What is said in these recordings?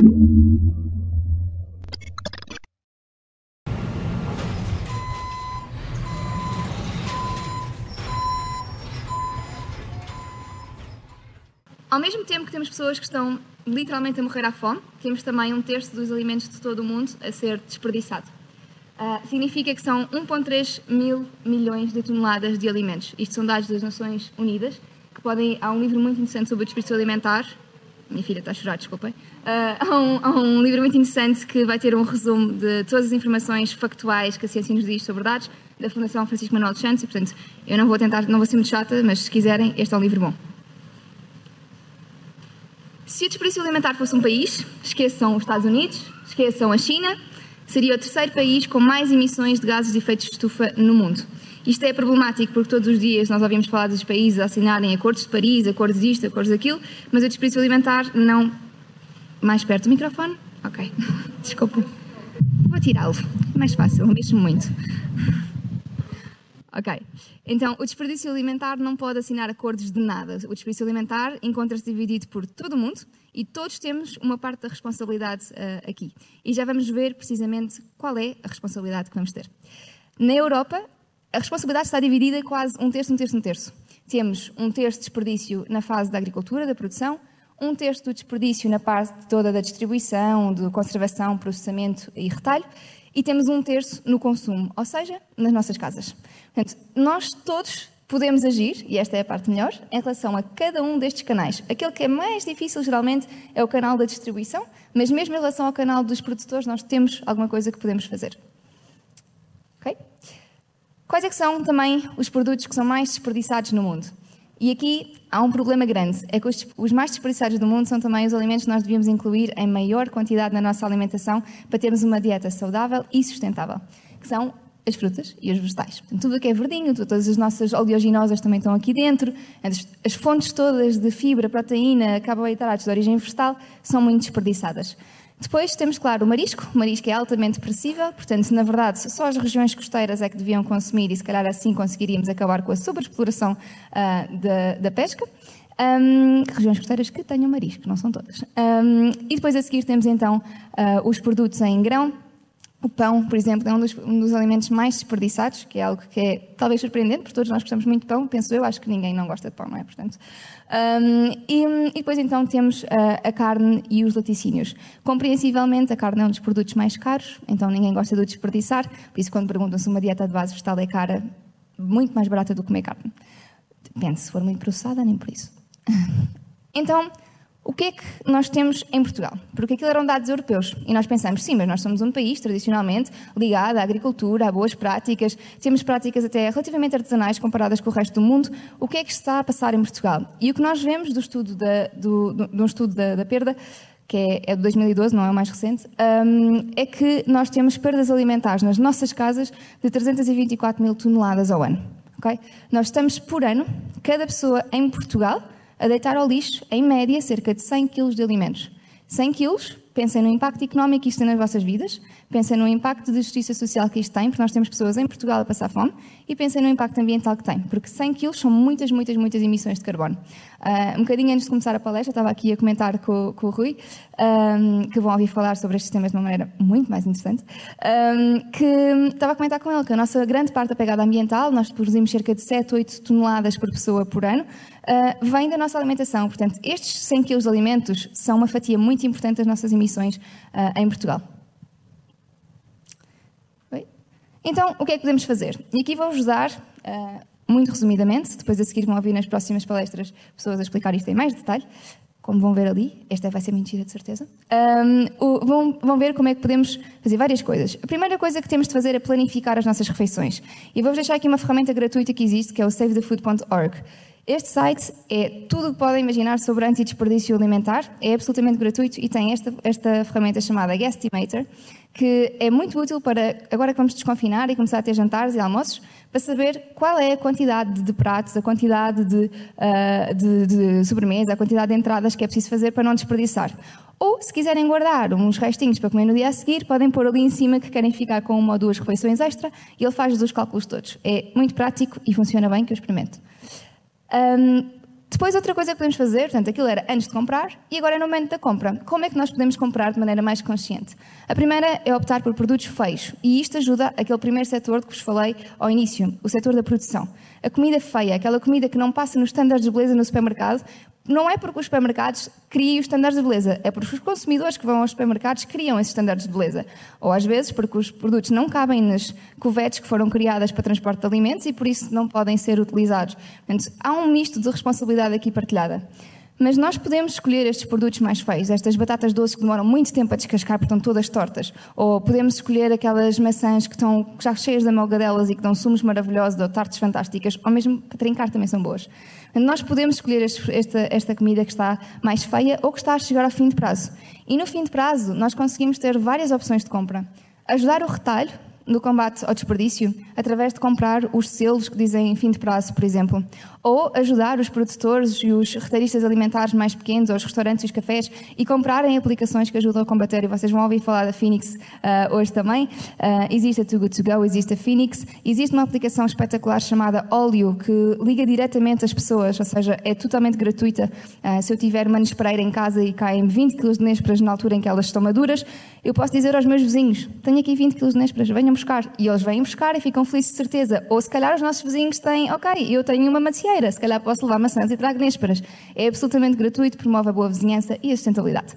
Ao mesmo tempo que temos pessoas que estão literalmente a morrer à fome, temos também um terço dos alimentos de todo o mundo a ser desperdiçado. Uh, significa que são 1,3 mil milhões de toneladas de alimentos. Isto são dados das Nações Unidas, que podem. Há um livro muito interessante sobre o desperdício alimentar. Minha filha está a chorar, desculpem. Uh, há, um, um livro muito interessante que vai ter um resumo de todas as informações factuais que a ciência nos diz sobre dados, da Fundação Francisco Manuel dos Santos, e portanto eu não vou tentar, não vou ser muito chata, mas se quiserem, este é um livro bom. Se o desperdício alimentar fosse um país, esqueçam os Estados Unidos, esqueçam a China, seria o terceiro país com mais emissões de gases de efeito de estufa no mundo. Isto é problemático porque todos os dias nós ouvimos falar dos países a assinarem acordos de Paris, acordos disto, acordos daquilo, mas o desperdício alimentar não. Mais perto do microfone? Ok. Desculpa. Vou tirá-lo. Mais fácil, mexo muito. Ok. Então, o desperdício alimentar não pode assinar acordos de nada. O desperdício alimentar encontra-se dividido por todo o mundo e todos temos uma parte da responsabilidade uh, aqui. E já vamos ver precisamente qual é a responsabilidade que vamos ter. Na Europa, a responsabilidade está dividida quase um terço, um terço, um terço. Temos um terço de desperdício na fase da agricultura, da produção, um terço do desperdício na parte toda da distribuição, de conservação, processamento e retalho, e temos um terço no consumo, ou seja, nas nossas casas. Portanto, nós todos podemos agir, e esta é a parte melhor, em relação a cada um destes canais. Aquele que é mais difícil, geralmente, é o canal da distribuição, mas mesmo em relação ao canal dos produtores, nós temos alguma coisa que podemos fazer. Ok? Quais é que são também os produtos que são mais desperdiçados no mundo? E aqui há um problema grande, é que os, os, mais desperdiçados do mundo são também os alimentos que nós devíamos incluir em maior quantidade na nossa alimentação para termos uma dieta saudável e sustentável, que são as frutas e os vegetais. Portanto, tudo o que é verdinho, todas as nossas oleaginosas também estão aqui dentro, as, as fontes todas de fibra, proteína, carboidratos de origem vegetal são muito desperdiçadas. Depois temos, claro, o marisco. O marisco é altamente depressível, portanto, na verdade, só as regiões costeiras é que deviam consumir e, se calhar, assim conseguiríamos acabar com a sobreexploração uh, da, da, pesca. Um, regiões costeiras que tenham marisco, não são todas. Um, e depois a seguir temos então uh, os produtos em grão, o pão, por exemplo, é um dos, um dos, alimentos mais desperdiçados, que é algo que é talvez surpreendente, porque todos nós gostamos muito de pão, penso eu, acho que ninguém não gosta de pão, não é? Portanto, um, e, e, depois então temos uh, a carne e os laticínios. Compreensivelmente, a carne é um dos produtos mais caros, então ninguém gosta de o desperdiçar, por isso quando perguntam se uma dieta de base vegetal é cara, muito mais barata do que comer carne. Depende, se for muito processada, nem por isso. Então, o que é que nós temos em Portugal? Porque aquilo eram dados europeus e nós pensamos, sim, mas nós somos um país tradicionalmente ligado à agricultura, a boas práticas, temos práticas até relativamente artesanais comparadas com o resto do mundo. O que é que está a passar em Portugal? E o que nós vemos do estudo da, do, do, um estudo da, da perda que é, é de 2012, não é o mais recente, um, é que nós temos perdas alimentares nas nossas casas de 324 mil toneladas ao ano. Okay? Nós estamos por ano, cada pessoa em Portugal a deitar ao lixo, em média, cerca de 100 kg de alimentos. 100 kg, pensem no impacto económico que isto tem nas vossas vidas, pensem no impacto de justiça social que isto tem, porque nós temos pessoas em Portugal a passar fome, e pensem no impacto ambiental que tem, porque 100 kg são muitas, muitas, muitas emissões de carbono. Uh, um bocadinho antes de começar a palestra, estava aqui a comentar com, com o Rui, um, que vão ouvir falar sobre estes temas de uma maneira muito mais interessante, um, que estava a comentar com ele que a nossa grande parte da pegada ambiental, nós produzimos cerca de 7, 8 toneladas por pessoa por ano, uh, vem da nossa alimentação. Portanto, estes 100 kg de alimentos são uma fatia muito importante das nossas emissões uh, em Portugal. Então, o que é que podemos fazer? E aqui vou-vos dar, uh, muito resumidamente, depois a seguir vão ouvir nas próximas palestras pessoas a explicar isto em mais detalhe, como vão ver ali, esta vai ser mentira de certeza, um, vão, vão, ver como é que podemos fazer várias coisas. A primeira coisa que temos de fazer é planificar as nossas refeições. E vou-vos deixar aqui uma ferramenta gratuita que existe, que é o savethefood.org. Este site é tudo o que podem imaginar sobre antidesperdício alimentar, é absolutamente gratuito e tem esta, esta ferramenta chamada Guestimator, que é muito útil para, agora que vamos desconfinar e começar a ter jantares e almoços, para saber qual é a quantidade de pratos, a quantidade de, uh, de, de sobremesa, a quantidade de entradas que é preciso fazer para não desperdiçar. Ou, se quiserem guardar uns restinhos para comer no dia a seguir, podem pôr ali em cima que querem ficar com uma ou duas refeições extra e ele faz os cálculos todos. É muito prático e funciona bem, que eu experimento. Um, Depois, outra coisa que podemos fazer, portanto, aquilo era antes de comprar e agora é no momento da compra. Como é que nós podemos comprar de maneira mais consciente? A primeira é optar por produtos feios e isto ajuda aquele primeiro setor que vos falei ao início, o setor da produção. A comida feia, aquela comida que não passa nos estándares de beleza no supermercado, não é porque os supermercados criem os estándares de beleza, é porque os consumidores que vão aos supermercados criam esses estándares de beleza. Ou às vezes porque os produtos não cabem nas cuvetes que foram criadas para transporte de alimentos e por isso não podem ser utilizados. Portanto, há um misto de responsabilidade aqui partilhada. Mas nós podemos escolher estes produtos mais feios, estas batatas doces que demoram muito tempo a descascar porque estão todas tortas. Ou podemos escolher aquelas maçãs que estão já cheias de amalgadelas e que dão sumos maravilhosos ou tartes fantásticas, ou mesmo para trincar também são boas. Nós podemos escolher esta, esta comida que está mais feia ou que está a chegar ao fim de prazo. E no fim de prazo, nós conseguimos ter várias opções de compra. Ajudar o retalho, no combate ao desperdício através de comprar os selos que dizem fim de prazo, por exemplo. Ou ajudar os produtores e os retalhistas alimentares mais pequenos, ou os restaurantes e os cafés, e comprarem aplicações que ajudam a combater. E vocês vão ouvir falar da Phoenix uh, hoje também. Uh, existe a Too Good To Go, existe a Phoenix. Existe uma aplicação espetacular chamada Óleo, que liga diretamente as pessoas, ou seja, é totalmente gratuita. Uh, se eu tiver uma nespereira em casa e caem 20 kg de nésperas na altura em que elas estão maduras, eu posso dizer aos meus vizinhos, tenho aqui 20 kg de nésperas, venham buscar. E eles vêm buscar e ficam felizes de certeza. Ou se calhar os nossos vizinhos têm, ok, eu tenho uma macieira, se calhar posso levar maçãs e trago nésperas. É absolutamente gratuito, promove a boa vizinhança e a sustentabilidade.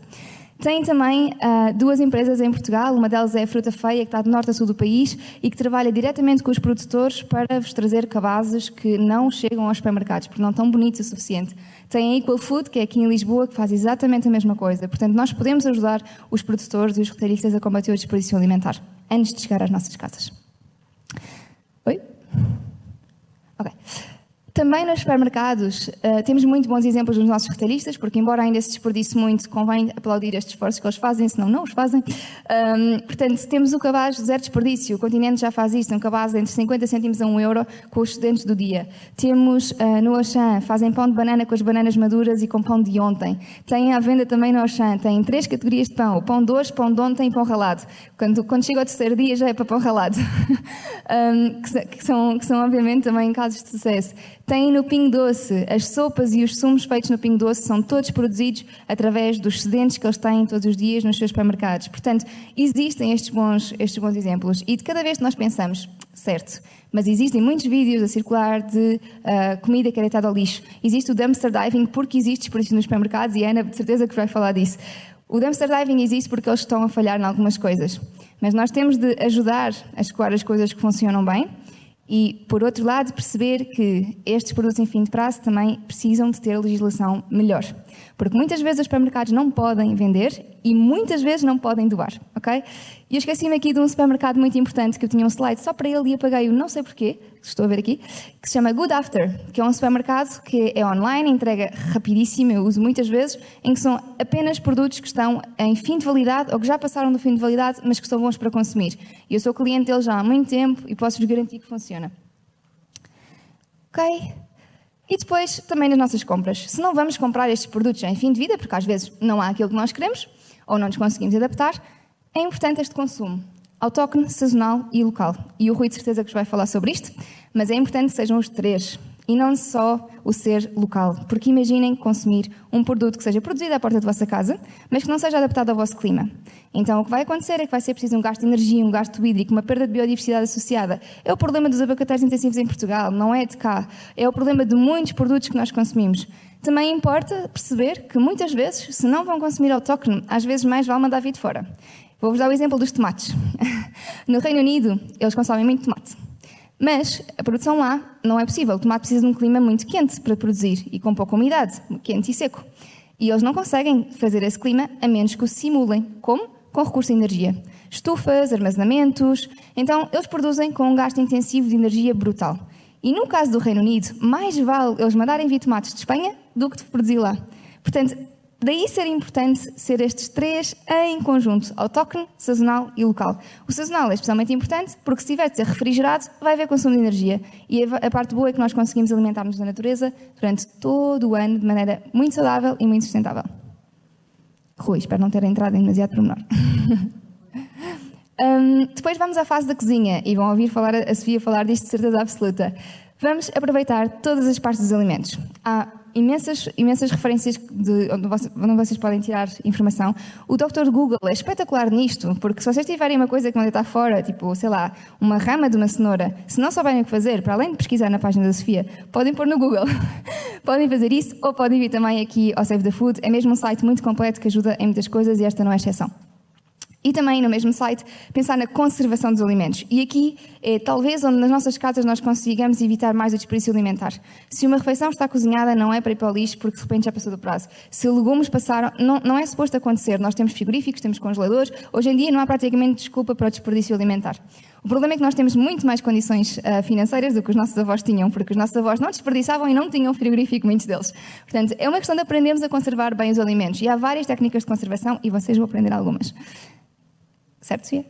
Tem também uh, duas empresas em Portugal, uma delas é a Fruta Feia, que está de norte a sul do país e que trabalha diretamente com os produtores para vos trazer cabazes que não chegam aos supermercados, porque não estão bonitos o suficiente. Tem a Equal Food, que é aqui em Lisboa, que faz exatamente a mesma coisa. Portanto, nós podemos ajudar os produtores e os retalhistas a combater o desperdício alimentar antes de chegar às nossas casas. Oi? Ok. Também nos supermercados uh, temos muito bons exemplos dos nossos retalhistas, porque embora ainda se desperdice muito, convém aplaudir estes esforços que eles fazem, senão não os fazem. Um, portanto, temos o cabaz zero desperdício, o continente já faz isso, um cabaz entre 50 cêntimos a 1 euro com os estudantes do dia. Temos uh, no Auchan, fazem pão de banana com as bananas maduras e com pão de ontem. Tem à venda também no Auchan, tem três categorias de pão, pão de hoje, pão de ontem e pão ralado. Quando, quando chega ao terceiro dia já é para pão ralado, um, que, que, são, que são obviamente também casos de sucesso. Tem no Pingo Doce, as sopas e os sumos feitos no Pingo Doce são todos produzidos através dos excedentes que eles têm todos os dias nos seus supermercados. Portanto, existem estes bons, estes bons exemplos. E de cada vez que nós pensamos, certo, mas existem muitos vídeos a circular de uh, comida que é deitada ao lixo. Existe o dumpster diving porque existe desperdício nos supermercados e a Ana de certeza que vai falar disso. O dumpster diving existe porque eles estão a falhar em algumas coisas. Mas nós temos de ajudar a escoar as coisas que funcionam bem e, por outro lado, perceber que estes produtos em fim de prazo também precisam de ter legislação melhor. Porque muitas vezes os supermercados não podem vender e muitas vezes não podem doar, ok? E eu esqueci-me aqui de um supermercado muito importante que eu tinha um slide só para ele e apaguei-o, não sei porquê, estou a ver aqui, que se chama Good After, que é um supermercado que é online, entrega rapidíssimo, eu uso muitas vezes, em que são apenas produtos que estão em fim de validade ou que já passaram do fim de validade, mas que são bons para consumir. E eu sou cliente deles já há muito tempo e posso-vos garantir que funciona. Ok? E depois, também nas nossas compras. Se não vamos comprar estes produtos em fim de vida, porque às vezes não há aquilo que nós queremos, ou não nos conseguimos adaptar, é importante este consumo autóctone, sazonal e local. E o Rui de certeza que vos vai falar sobre isto, mas é importante que sejam os três e não só o ser local. Porque imaginem consumir um produto que seja produzido à porta da vossa casa, mas que não seja adaptado ao vosso clima. Então o que vai acontecer é que vai ser preciso um gasto de energia, um gasto hídrico, uma perda de biodiversidade associada. É o problema dos abacatéis intensivos em Portugal, não é de cá. É o problema de muitos produtos que nós consumimos. Também importa perceber que muitas vezes, se não vão consumir autóctone, às vezes mais vale mandar vir de fora. Vou-vos dar o exemplo dos tomates. No Reino Unido, eles consomem muito tomate. Mas a produção lá não é possível. O tomate precisa de um clima muito quente para produzir e com pouca umidade, quente e seco. E eles não conseguem fazer esse clima a menos que o simulem. Como? Com recurso de energia. Estufas, armazenamentos. Então, eles produzem com um gasto intensivo de energia brutal. E no caso do Reino Unido, mais vale eles mandarem vir tomates de Espanha do que de produzir lá. Portanto, Daí ser importante ser estes três em conjunto, autóctone, sazonal e local. O sazonal é especialmente importante porque se tiver de ser refrigerado, vai haver consumo de energia. E a parte boa é que nós conseguimos alimentar-nos da natureza durante todo o ano de maneira muito saudável e muito sustentável. Rui, espero não ter entrado em demasiado pormenor. um, depois vamos à fase da cozinha e vão ouvir falar, a Sofia falar disto de certeza absoluta. Vamos aproveitar todas as partes dos alimentos. Há imensas, imensas referências de onde vocês, onde vocês podem tirar informação. O Dr. Google é espetacular nisto, porque se vocês tiverem uma coisa que não está fora, tipo, sei lá, uma rama de uma cenoura, se não souberem o que fazer, para além de pesquisar na página da Sofia, podem pôr no Google. podem fazer isso, ou podem vir também aqui ao Save the Food. É mesmo um site muito completo que ajuda em muitas coisas e esta não é exceção. E também no mesmo site pensar na conservação dos alimentos. E aqui é talvez onde nas nossas casas nós consigamos evitar mais o desperdício alimentar. Se uma refeição está cozinhada, não é para ir para o lixo porque de repente já passou do prazo. Se legumes passaram, não, não é suposto acontecer. Nós temos frigoríficos, temos congeladores. Hoje em dia não há praticamente desculpa para o desperdício alimentar. O problema é que nós temos muito mais condições uh, financeiras do que os nossos avós tinham, porque os nossos avós não desperdiçavam e não tinham frigorífico, muitos deles. Portanto, é uma questão de aprendermos a conservar bem os alimentos. E há várias técnicas de conservação e vocês vão aprender algumas. Certo, Sofia?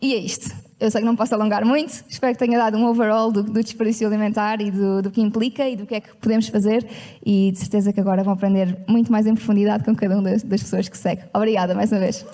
E é isto. Eu sei que não posso alongar muito, espero que tenha dado um overall do, do desperdício alimentar e do, do, que implica e do que é que podemos fazer e de certeza que agora vão aprender muito mais em profundidade com cada uma das, das pessoas que segue. Obrigada mais uma vez.